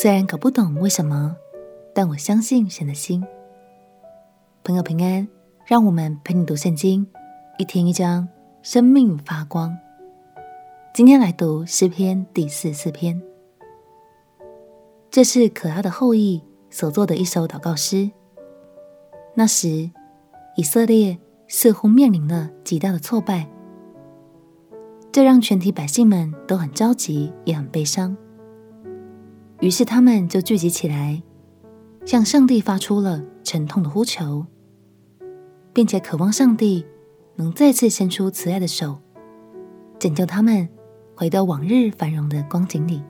虽然搞不懂为什么，但我相信神的心。朋友平安，让我们陪你读圣经，一天一章，生命发光。今天来读诗篇第四四篇，这是可爱的后裔所作的一首祷告诗。那时，以色列似乎面临了极大的挫败，这让全体百姓们都很着急，也很悲伤。于是他们就聚集起来，向上帝发出了沉痛的呼求，并且渴望上帝能再次伸出慈爱的手，拯救他们回到往日繁荣的光景里。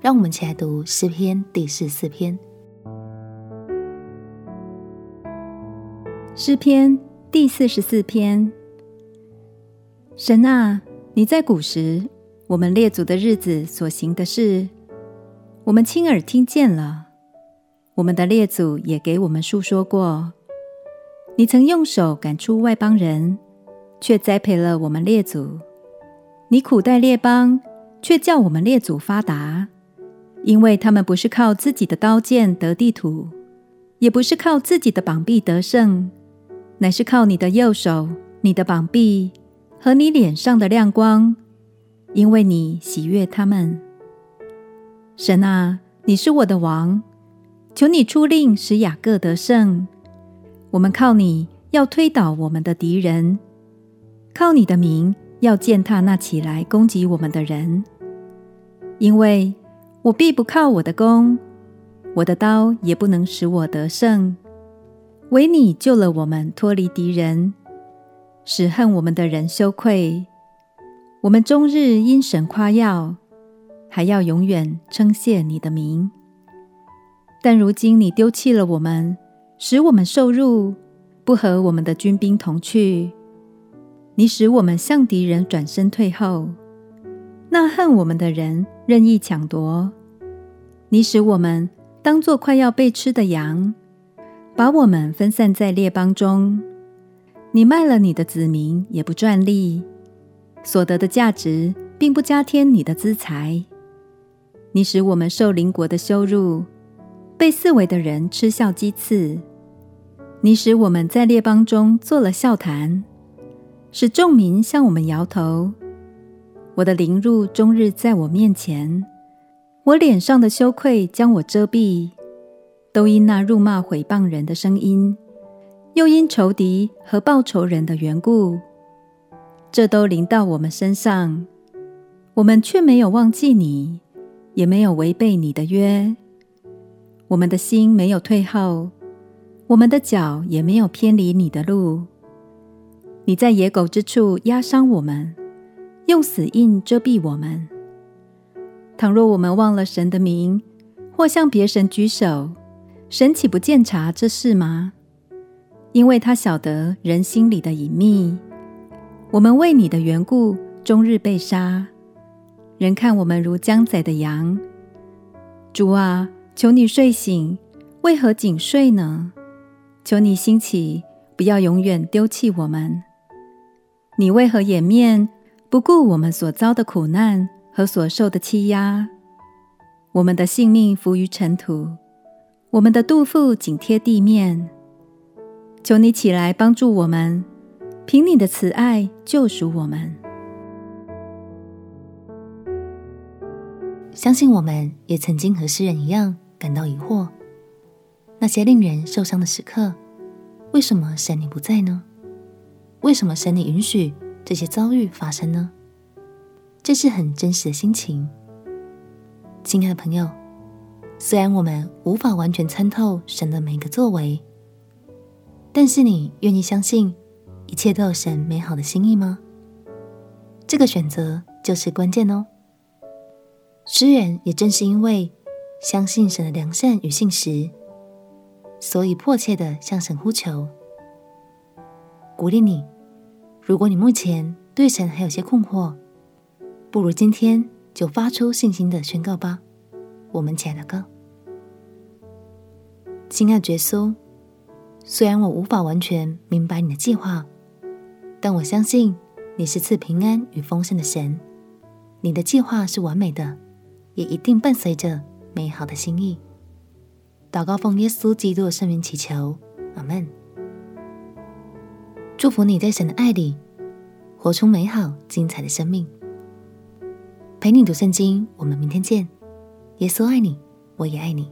让我们一起来读诗篇第四十四篇。诗篇第四十四篇。神啊，你在古时，我们列祖的日子所行的事。我们亲耳听见了，我们的列祖也给我们述说过。你曾用手赶出外邦人，却栽培了我们列祖；你苦待列邦，却叫我们列祖发达，因为他们不是靠自己的刀剑得地土，也不是靠自己的膀臂得胜，乃是靠你的右手、你的膀臂和你脸上的亮光，因为你喜悦他们。神啊，你是我的王，求你出令使雅各得胜。我们靠你要推倒我们的敌人，靠你的名要践踏那起来攻击我们的人。因为我必不靠我的弓，我的刀也不能使我得胜。唯你救了我们脱离敌人，使恨我们的人羞愧。我们终日因神夸耀。还要永远称谢你的名，但如今你丢弃了我们，使我们受辱，不和我们的军兵同去。你使我们向敌人转身退后，那恨我们的人任意抢夺。你使我们当做快要被吃的羊，把我们分散在列邦中。你卖了你的子民，也不赚利，所得的价值并不加添你的资财。你使我们受邻国的羞辱，被四围的人嗤笑讥刺。你使我们在列邦中做了笑谈，使众民向我们摇头。我的凌辱终日在我面前，我脸上的羞愧将我遮蔽，都因那辱骂毁谤人的声音，又因仇敌和报仇人的缘故，这都临到我们身上。我们却没有忘记你。也没有违背你的约，我们的心没有退后，我们的脚也没有偏离你的路。你在野狗之处压伤我们，用死印遮蔽我们。倘若我们忘了神的名，或向别神举手，神岂不见察这事吗？因为他晓得人心里的隐秘。我们为你的缘故，终日被杀。人看我们如将宰的羊，主啊，求你睡醒，为何紧睡呢？求你兴起，不要永远丢弃我们。你为何掩面，不顾我们所遭的苦难和所受的欺压？我们的性命伏于尘土，我们的肚腹紧贴地面。求你起来帮助我们，凭你的慈爱救赎我们。相信我们也曾经和诗人一样感到疑惑：那些令人受伤的时刻，为什么神你不在呢？为什么神你允许这些遭遇发生呢？这是很真实的心情。亲爱的朋友，虽然我们无法完全参透神的每个作为，但是你愿意相信一切都有神美好的心意吗？这个选择就是关键哦。诗人也正是因为相信神的良善与信实，所以迫切的向神呼求。鼓励你，如果你目前对神还有些困惑，不如今天就发出信心的宣告吧。我们起来祷告。亲爱的耶稣，虽然我无法完全明白你的计划，但我相信你是赐平安与丰盛的神，你的计划是完美的。也一定伴随着美好的心意。祷告奉耶稣基督的圣名祈求，阿门。祝福你在神的爱里活出美好精彩的生命。陪你读圣经，我们明天见。耶稣爱你，我也爱你。